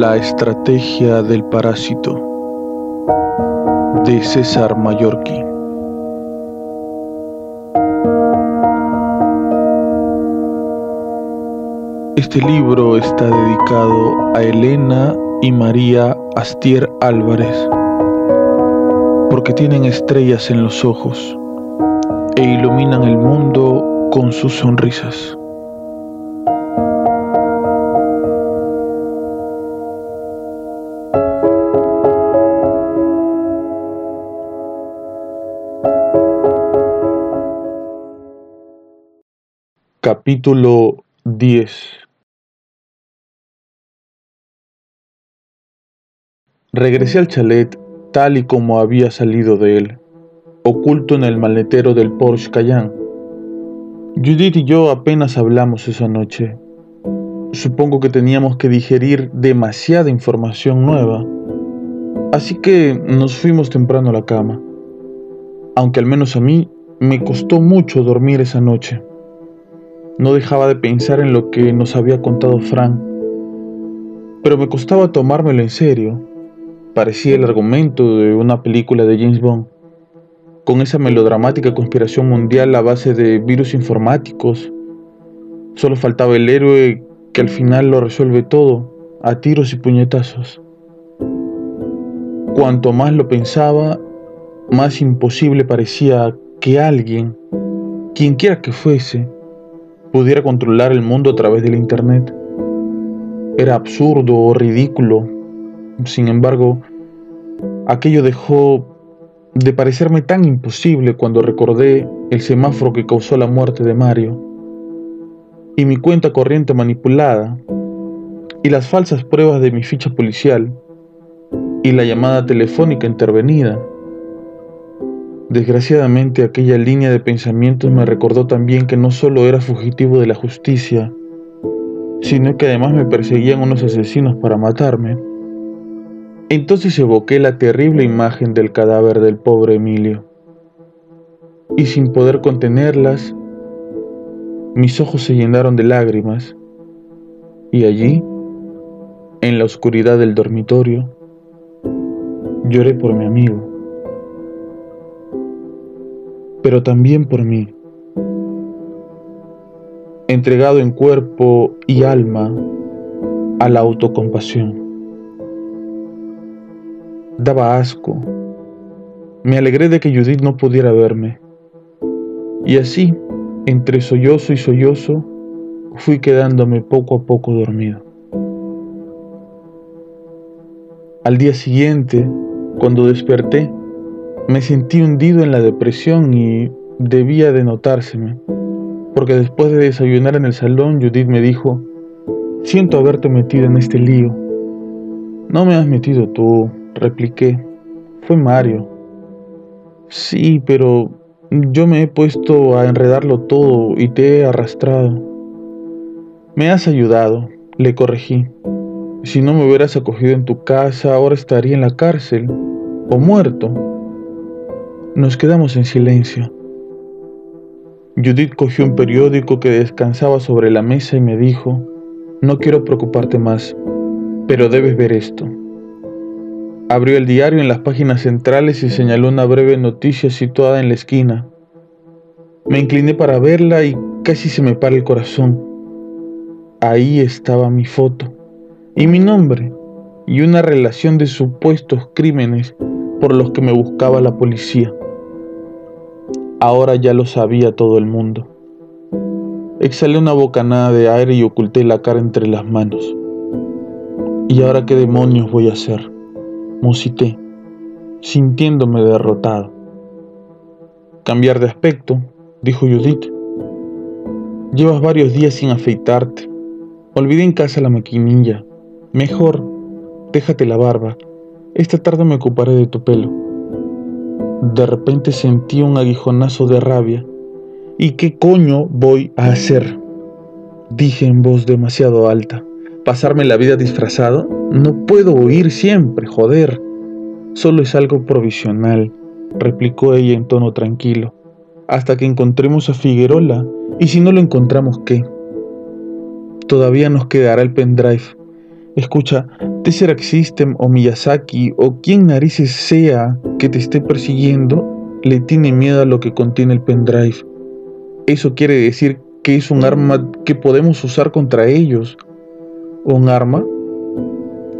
La estrategia del parásito de César Mallorquí. Este libro está dedicado a Elena y María Astier Álvarez, porque tienen estrellas en los ojos e iluminan el mundo con sus sonrisas. Capítulo 10 Regresé al chalet tal y como había salido de él, oculto en el maletero del Porsche Cayenne. Judith y yo apenas hablamos esa noche. Supongo que teníamos que digerir demasiada información nueva, así que nos fuimos temprano a la cama, aunque al menos a mí me costó mucho dormir esa noche. No dejaba de pensar en lo que nos había contado Frank, pero me costaba tomármelo en serio. Parecía el argumento de una película de James Bond, con esa melodramática conspiración mundial a base de virus informáticos. Solo faltaba el héroe que al final lo resuelve todo, a tiros y puñetazos. Cuanto más lo pensaba, más imposible parecía que alguien, quienquiera que fuese, pudiera controlar el mundo a través del Internet. Era absurdo o ridículo. Sin embargo, aquello dejó de parecerme tan imposible cuando recordé el semáforo que causó la muerte de Mario, y mi cuenta corriente manipulada, y las falsas pruebas de mi ficha policial, y la llamada telefónica intervenida. Desgraciadamente aquella línea de pensamientos me recordó también que no solo era fugitivo de la justicia, sino que además me perseguían unos asesinos para matarme. Entonces evoqué la terrible imagen del cadáver del pobre Emilio. Y sin poder contenerlas, mis ojos se llenaron de lágrimas. Y allí, en la oscuridad del dormitorio, lloré por mi amigo pero también por mí. Entregado en cuerpo y alma a la autocompasión. Daba asco. Me alegré de que Judith no pudiera verme. Y así, entre sollozo y sollozo, fui quedándome poco a poco dormido. Al día siguiente, cuando desperté, me sentí hundido en la depresión y debía de notárseme, porque después de desayunar en el salón, Judith me dijo, siento haberte metido en este lío. No me has metido tú, repliqué, fue Mario. Sí, pero yo me he puesto a enredarlo todo y te he arrastrado. Me has ayudado, le corregí. Si no me hubieras acogido en tu casa, ahora estaría en la cárcel o muerto. Nos quedamos en silencio. Judith cogió un periódico que descansaba sobre la mesa y me dijo, no quiero preocuparte más, pero debes ver esto. Abrió el diario en las páginas centrales y señaló una breve noticia situada en la esquina. Me incliné para verla y casi se me para el corazón. Ahí estaba mi foto y mi nombre y una relación de supuestos crímenes por los que me buscaba la policía. Ahora ya lo sabía todo el mundo. Exhalé una bocanada de aire y oculté la cara entre las manos. ¿Y ahora qué demonios voy a hacer? Musité, sintiéndome derrotado. Cambiar de aspecto, dijo Judith. Llevas varios días sin afeitarte. Olvidé en casa la maquinilla. Mejor, déjate la barba. Esta tarde me ocuparé de tu pelo. De repente sentí un aguijonazo de rabia. ¿Y qué coño voy a hacer? Dije en voz demasiado alta. ¿Pasarme la vida disfrazado? No puedo huir siempre, joder. Solo es algo provisional, replicó ella en tono tranquilo. Hasta que encontremos a Figuerola. ¿Y si no lo encontramos qué? Todavía nos quedará el pendrive. Escucha, Tesseract System o Miyazaki o quien narices sea que te esté persiguiendo, le tiene miedo a lo que contiene el pendrive. Eso quiere decir que es un arma que podemos usar contra ellos. ¿Un arma?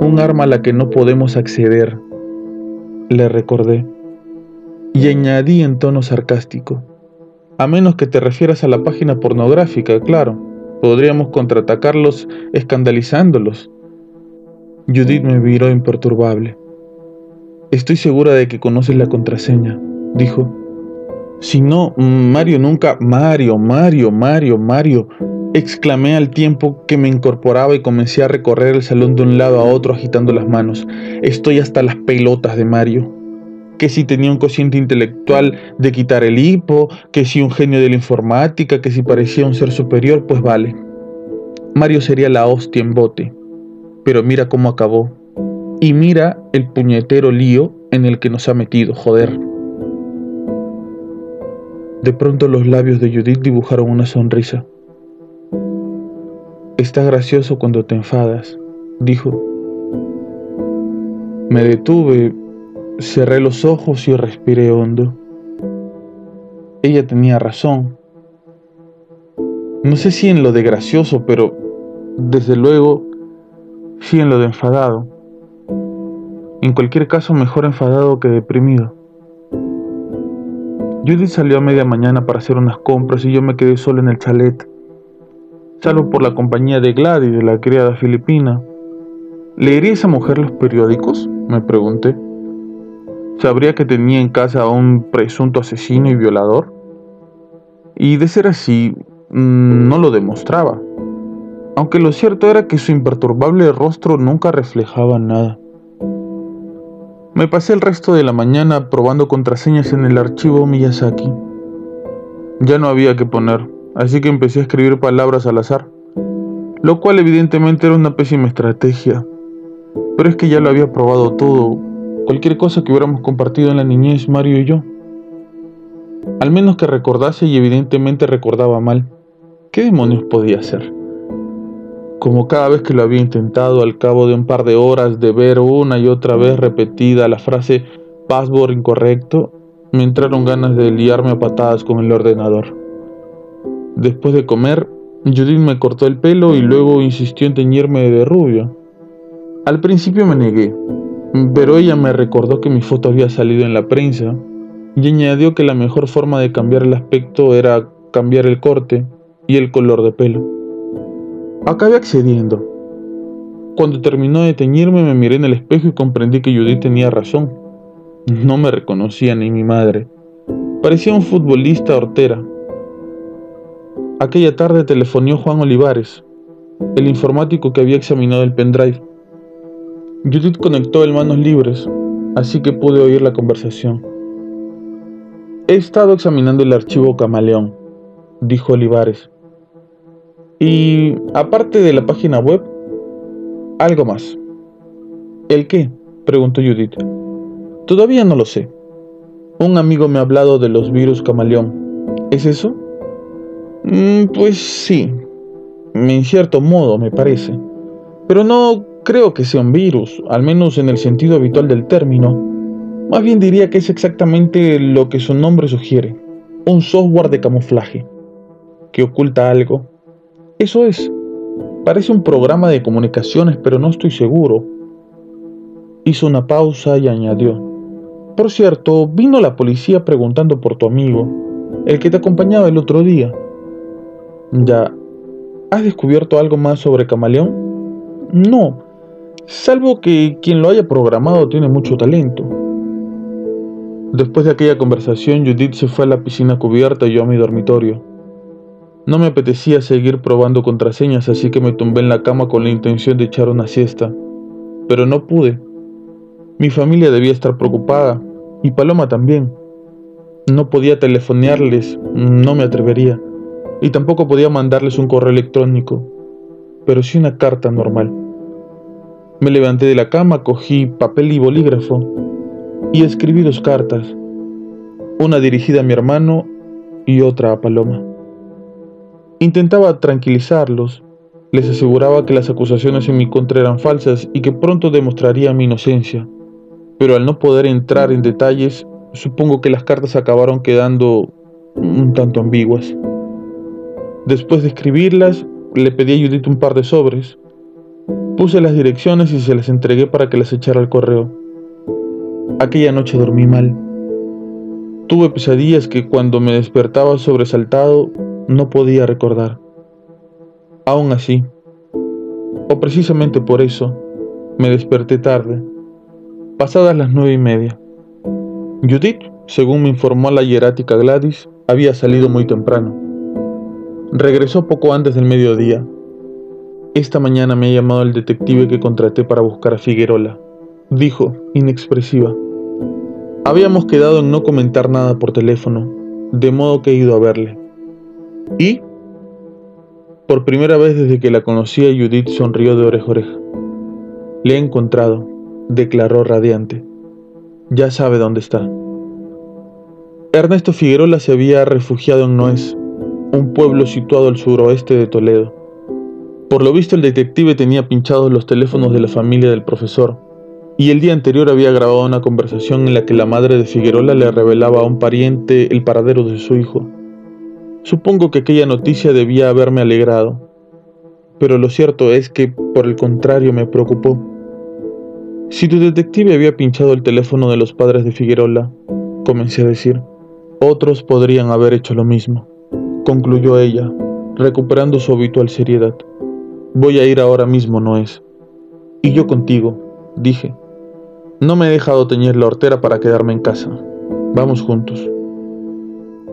Un arma a la que no podemos acceder, le recordé. Y añadí en tono sarcástico. A menos que te refieras a la página pornográfica, claro. Podríamos contraatacarlos escandalizándolos. Judith me miró imperturbable. Estoy segura de que conoces la contraseña, dijo. Si no, Mario nunca, Mario, Mario, Mario, Mario, exclamé al tiempo que me incorporaba y comencé a recorrer el salón de un lado a otro agitando las manos. Estoy hasta las pelotas de Mario. Que si tenía un cociente intelectual de quitar el hipo, que si un genio de la informática, que si parecía un ser superior, pues vale. Mario sería la hostia en bote. Pero mira cómo acabó. Y mira el puñetero lío en el que nos ha metido, joder. De pronto los labios de Judith dibujaron una sonrisa. Está gracioso cuando te enfadas, dijo. Me detuve, cerré los ojos y respiré hondo. Ella tenía razón. No sé si en lo de gracioso, pero desde luego sí en lo de enfadado. En cualquier caso, mejor enfadado que deprimido. Judith salió a media mañana para hacer unas compras y yo me quedé solo en el chalet, salvo por la compañía de Gladys, de la criada filipina. ¿Leería esa mujer los periódicos? me pregunté. ¿Sabría que tenía en casa a un presunto asesino y violador? Y de ser así, mm, no lo demostraba, aunque lo cierto era que su imperturbable rostro nunca reflejaba nada. Me pasé el resto de la mañana probando contraseñas en el archivo Miyazaki. Ya no había que poner, así que empecé a escribir palabras al azar, lo cual evidentemente era una pésima estrategia. Pero es que ya lo había probado todo, cualquier cosa que hubiéramos compartido en la niñez Mario y yo. Al menos que recordase y evidentemente recordaba mal. ¿Qué demonios podía hacer? Como cada vez que lo había intentado al cabo de un par de horas de ver una y otra vez repetida la frase password incorrecto, me entraron ganas de liarme a patadas con el ordenador. Después de comer, Judith me cortó el pelo y luego insistió en teñirme de rubio. Al principio me negué, pero ella me recordó que mi foto había salido en la prensa y añadió que la mejor forma de cambiar el aspecto era cambiar el corte y el color de pelo. Acabé accediendo. Cuando terminó de teñirme me miré en el espejo y comprendí que Judith tenía razón. No me reconocía ni mi madre. Parecía un futbolista hortera. Aquella tarde telefonió Juan Olivares, el informático que había examinado el pendrive. Judith conectó el manos libres, así que pude oír la conversación. He estado examinando el archivo Camaleón, dijo Olivares. Y aparte de la página web, algo más. ¿El qué? preguntó Judith. Todavía no lo sé. Un amigo me ha hablado de los virus camaleón. ¿Es eso? Mm, pues sí, en cierto modo me parece. Pero no creo que sea un virus, al menos en el sentido habitual del término. Más bien diría que es exactamente lo que su nombre sugiere, un software de camuflaje, que oculta algo eso es. Parece un programa de comunicaciones, pero no estoy seguro. Hizo una pausa y añadió. Por cierto, vino la policía preguntando por tu amigo, el que te acompañaba el otro día. Ya. ¿Has descubierto algo más sobre Camaleón? No, salvo que quien lo haya programado tiene mucho talento. Después de aquella conversación, Judith se fue a la piscina cubierta y yo a mi dormitorio. No me apetecía seguir probando contraseñas, así que me tumbé en la cama con la intención de echar una siesta. Pero no pude. Mi familia debía estar preocupada, y Paloma también. No podía telefonearles, no me atrevería, y tampoco podía mandarles un correo electrónico, pero sí una carta normal. Me levanté de la cama, cogí papel y bolígrafo, y escribí dos cartas, una dirigida a mi hermano y otra a Paloma. Intentaba tranquilizarlos, Les aseguraba que las acusaciones en mi contra eran falsas y que pronto demostraría mi inocencia. Pero al no poder entrar en detalles, supongo que las cartas acabaron quedando un tanto ambiguas. Después de escribirlas, le pedí a Judith un par de sobres. Puse las direcciones y se las entregué para que las echara al correo. Aquella noche dormí mal. Tuve pesadillas que cuando me despertaba sobresaltado no podía recordar. Aún así, o precisamente por eso, me desperté tarde, pasadas las nueve y media. Judith, según me informó la hierática Gladys, había salido muy temprano. Regresó poco antes del mediodía. Esta mañana me ha llamado el detective que contraté para buscar a Figuerola, dijo, inexpresiva. Habíamos quedado en no comentar nada por teléfono, de modo que he ido a verle. ¿Y? Por primera vez desde que la conocía, Judith sonrió de oreja a oreja. Le he encontrado, declaró radiante. Ya sabe dónde está. Ernesto Figueroa se había refugiado en Noés, un pueblo situado al suroeste de Toledo. Por lo visto el detective tenía pinchados los teléfonos de la familia del profesor, y el día anterior había grabado una conversación en la que la madre de Figueroa le revelaba a un pariente el paradero de su hijo. Supongo que aquella noticia debía haberme alegrado, pero lo cierto es que, por el contrario, me preocupó. Si tu detective había pinchado el teléfono de los padres de Figueroa, comencé a decir, otros podrían haber hecho lo mismo, concluyó ella, recuperando su habitual seriedad. Voy a ir ahora mismo, no es. Y yo contigo, dije. No me he dejado teñir la hortera para quedarme en casa. Vamos juntos.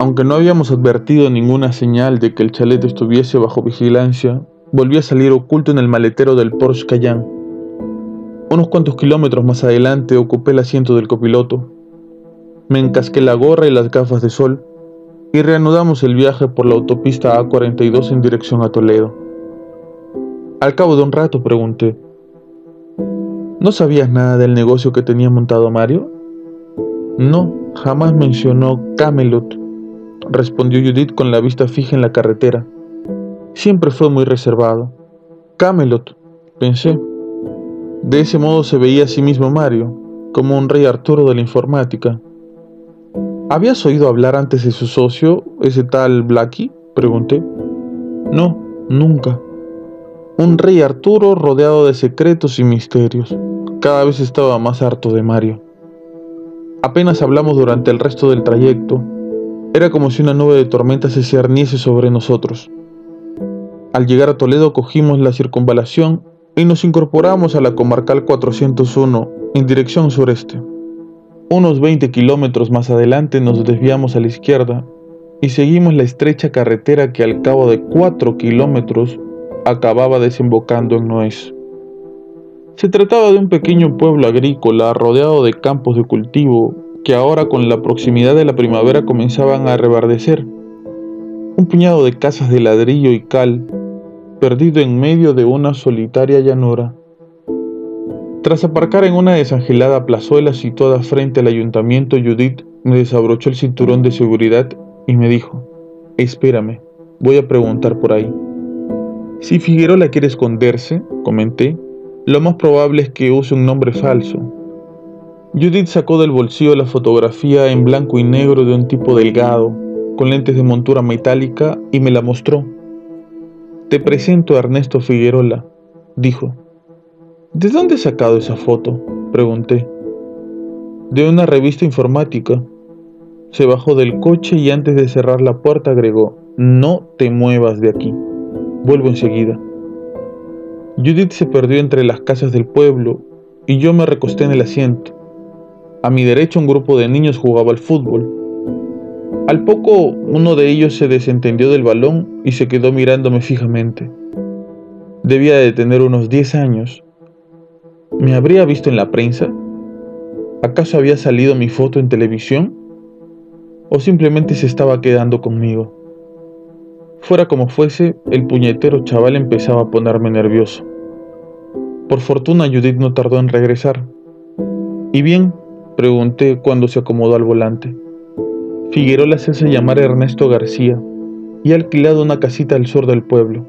Aunque no habíamos advertido ninguna señal de que el chalet estuviese bajo vigilancia, volví a salir oculto en el maletero del Porsche Cayenne. Unos cuantos kilómetros más adelante ocupé el asiento del copiloto. Me encasqué la gorra y las gafas de sol y reanudamos el viaje por la autopista A42 en dirección a Toledo. Al cabo de un rato pregunté, ¿no sabías nada del negocio que tenía montado Mario? No, jamás mencionó Camelot respondió Judith con la vista fija en la carretera. Siempre fue muy reservado. Camelot, pensé. De ese modo se veía a sí mismo Mario, como un rey Arturo de la informática. ¿Habías oído hablar antes de su socio, ese tal Blackie? pregunté. No, nunca. Un rey Arturo rodeado de secretos y misterios. Cada vez estaba más harto de Mario. Apenas hablamos durante el resto del trayecto, era como si una nube de tormenta se cerniese sobre nosotros. Al llegar a Toledo cogimos la circunvalación y nos incorporamos a la comarcal 401 en dirección sureste. Unos 20 kilómetros más adelante nos desviamos a la izquierda y seguimos la estrecha carretera que al cabo de 4 kilómetros acababa desembocando en Noés. Se trataba de un pequeño pueblo agrícola rodeado de campos de cultivo que ahora con la proximidad de la primavera comenzaban a reverdecer. Un puñado de casas de ladrillo y cal, perdido en medio de una solitaria llanura. Tras aparcar en una desangelada plazuela situada frente al ayuntamiento, Judith me desabrochó el cinturón de seguridad y me dijo, espérame, voy a preguntar por ahí. Si Figueroa quiere esconderse, comenté, lo más probable es que use un nombre falso, Judith sacó del bolsillo la fotografía en blanco y negro de un tipo delgado, con lentes de montura metálica, y me la mostró. Te presento a Ernesto Figuerola, dijo. ¿De dónde has sacado esa foto? pregunté. De una revista informática. Se bajó del coche y antes de cerrar la puerta agregó, no te muevas de aquí. Vuelvo enseguida. Judith se perdió entre las casas del pueblo y yo me recosté en el asiento. A mi derecha un grupo de niños jugaba al fútbol. Al poco uno de ellos se desentendió del balón y se quedó mirándome fijamente. Debía de tener unos 10 años. ¿Me habría visto en la prensa? ¿Acaso había salido mi foto en televisión? ¿O simplemente se estaba quedando conmigo? Fuera como fuese, el puñetero chaval empezaba a ponerme nervioso. Por fortuna Judith no tardó en regresar. Y bien, Pregunté cuando se acomodó al volante. Figueroa se hace llamar Ernesto García y ha alquilado una casita al sur del pueblo.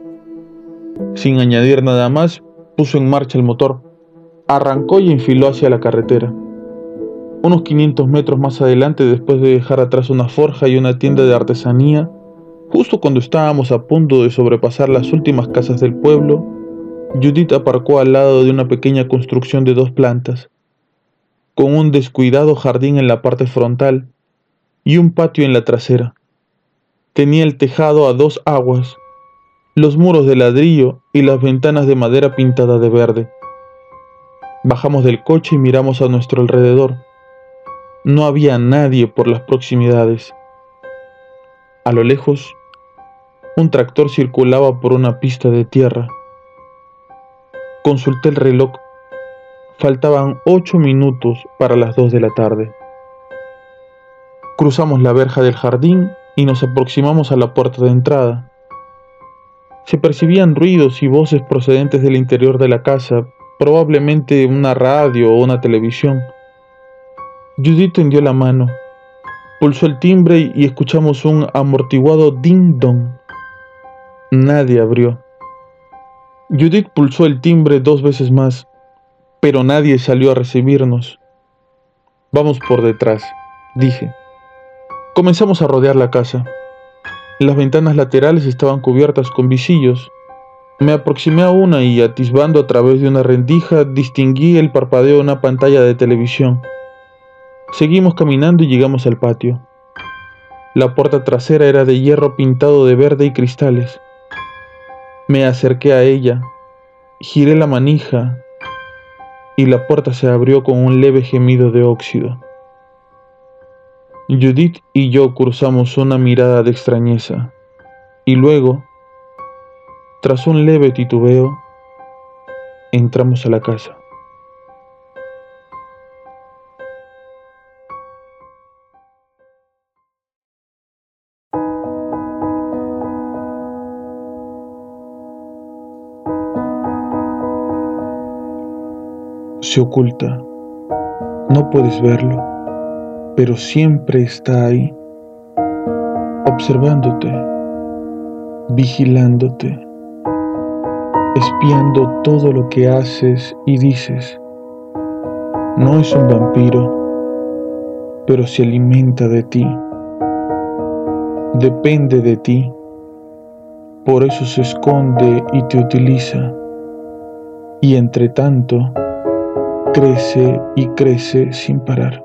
Sin añadir nada más, puso en marcha el motor, arrancó y enfiló hacia la carretera. Unos 500 metros más adelante, después de dejar atrás una forja y una tienda de artesanía, justo cuando estábamos a punto de sobrepasar las últimas casas del pueblo, Judith aparcó al lado de una pequeña construcción de dos plantas, con un descuidado jardín en la parte frontal y un patio en la trasera. Tenía el tejado a dos aguas, los muros de ladrillo y las ventanas de madera pintada de verde. Bajamos del coche y miramos a nuestro alrededor. No había nadie por las proximidades. A lo lejos, un tractor circulaba por una pista de tierra. Consulté el reloj. Faltaban ocho minutos para las dos de la tarde. Cruzamos la verja del jardín y nos aproximamos a la puerta de entrada. Se percibían ruidos y voces procedentes del interior de la casa, probablemente una radio o una televisión. Judith tendió la mano, pulsó el timbre y escuchamos un amortiguado ding-dong. Nadie abrió. Judith pulsó el timbre dos veces más, pero nadie salió a recibirnos. Vamos por detrás, dije. Comenzamos a rodear la casa. Las ventanas laterales estaban cubiertas con visillos. Me aproximé a una y, atisbando a través de una rendija, distinguí el parpadeo de una pantalla de televisión. Seguimos caminando y llegamos al patio. La puerta trasera era de hierro pintado de verde y cristales. Me acerqué a ella, giré la manija y la puerta se abrió con un leve gemido de óxido. Judith y yo cruzamos una mirada de extrañeza y luego, tras un leve titubeo, entramos a la casa. Se oculta. No puedes verlo, pero siempre está ahí, observándote, vigilándote, espiando todo lo que haces y dices. No es un vampiro, pero se alimenta de ti. Depende de ti. Por eso se esconde y te utiliza. Y entre tanto, crece y crece sin parar.